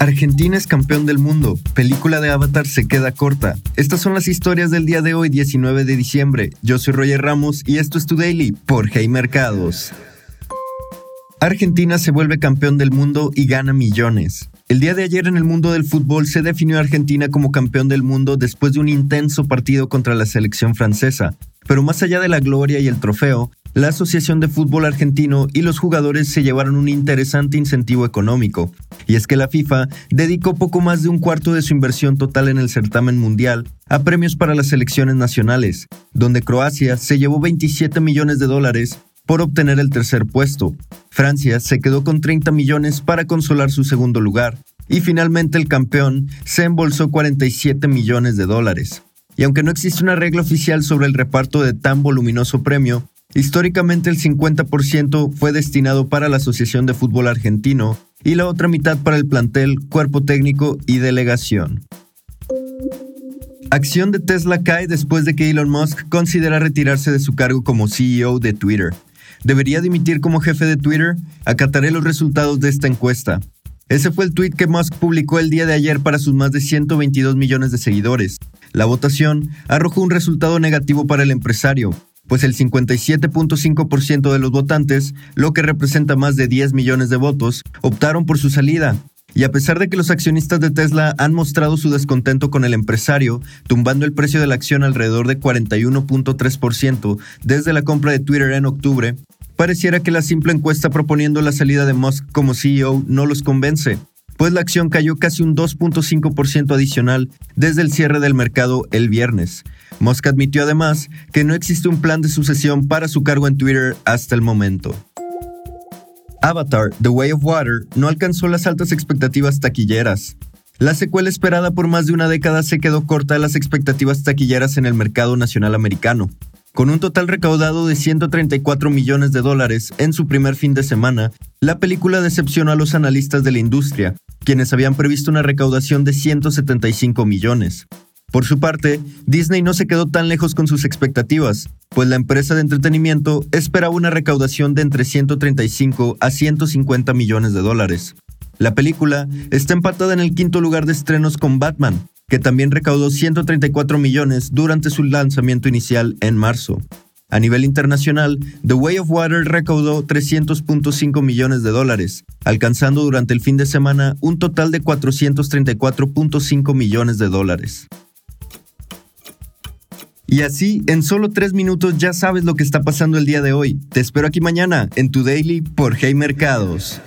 Argentina es campeón del mundo. Película de Avatar se queda corta. Estas son las historias del día de hoy, 19 de diciembre. Yo soy Roger Ramos y esto es Tu Daily por Hey Mercados. Argentina se vuelve campeón del mundo y gana millones. El día de ayer en el mundo del fútbol se definió a Argentina como campeón del mundo después de un intenso partido contra la selección francesa. Pero más allá de la gloria y el trofeo, la Asociación de Fútbol Argentino y los jugadores se llevaron un interesante incentivo económico, y es que la FIFA dedicó poco más de un cuarto de su inversión total en el certamen mundial a premios para las selecciones nacionales, donde Croacia se llevó 27 millones de dólares por obtener el tercer puesto. Francia se quedó con 30 millones para consolar su segundo lugar, y finalmente el campeón se embolsó 47 millones de dólares. Y aunque no existe una regla oficial sobre el reparto de tan voluminoso premio, Históricamente el 50% fue destinado para la Asociación de Fútbol Argentino y la otra mitad para el plantel, cuerpo técnico y delegación. Acción de Tesla cae después de que Elon Musk considera retirarse de su cargo como CEO de Twitter. ¿Debería dimitir como jefe de Twitter? Acataré los resultados de esta encuesta. Ese fue el tweet que Musk publicó el día de ayer para sus más de 122 millones de seguidores. La votación arrojó un resultado negativo para el empresario, pues el 57.5% de los votantes, lo que representa más de 10 millones de votos, optaron por su salida. Y a pesar de que los accionistas de Tesla han mostrado su descontento con el empresario, tumbando el precio de la acción alrededor de 41.3% desde la compra de Twitter en octubre, pareciera que la simple encuesta proponiendo la salida de Musk como CEO no los convence, pues la acción cayó casi un 2.5% adicional desde el cierre del mercado el viernes, Musk admitió además que no existe un plan de sucesión para su cargo en Twitter hasta el momento. Avatar, The Way of Water, no alcanzó las altas expectativas taquilleras. La secuela esperada por más de una década se quedó corta de las expectativas taquilleras en el mercado nacional americano. Con un total recaudado de 134 millones de dólares en su primer fin de semana, la película decepcionó a los analistas de la industria, quienes habían previsto una recaudación de 175 millones. Por su parte, Disney no se quedó tan lejos con sus expectativas, pues la empresa de entretenimiento esperaba una recaudación de entre 135 a 150 millones de dólares. La película está empatada en el quinto lugar de estrenos con Batman, que también recaudó 134 millones durante su lanzamiento inicial en marzo. A nivel internacional, The Way of Water recaudó 300.5 millones de dólares, alcanzando durante el fin de semana un total de 434.5 millones de dólares. Y así, en solo tres minutos ya sabes lo que está pasando el día de hoy. Te espero aquí mañana en tu daily por Hey Mercados.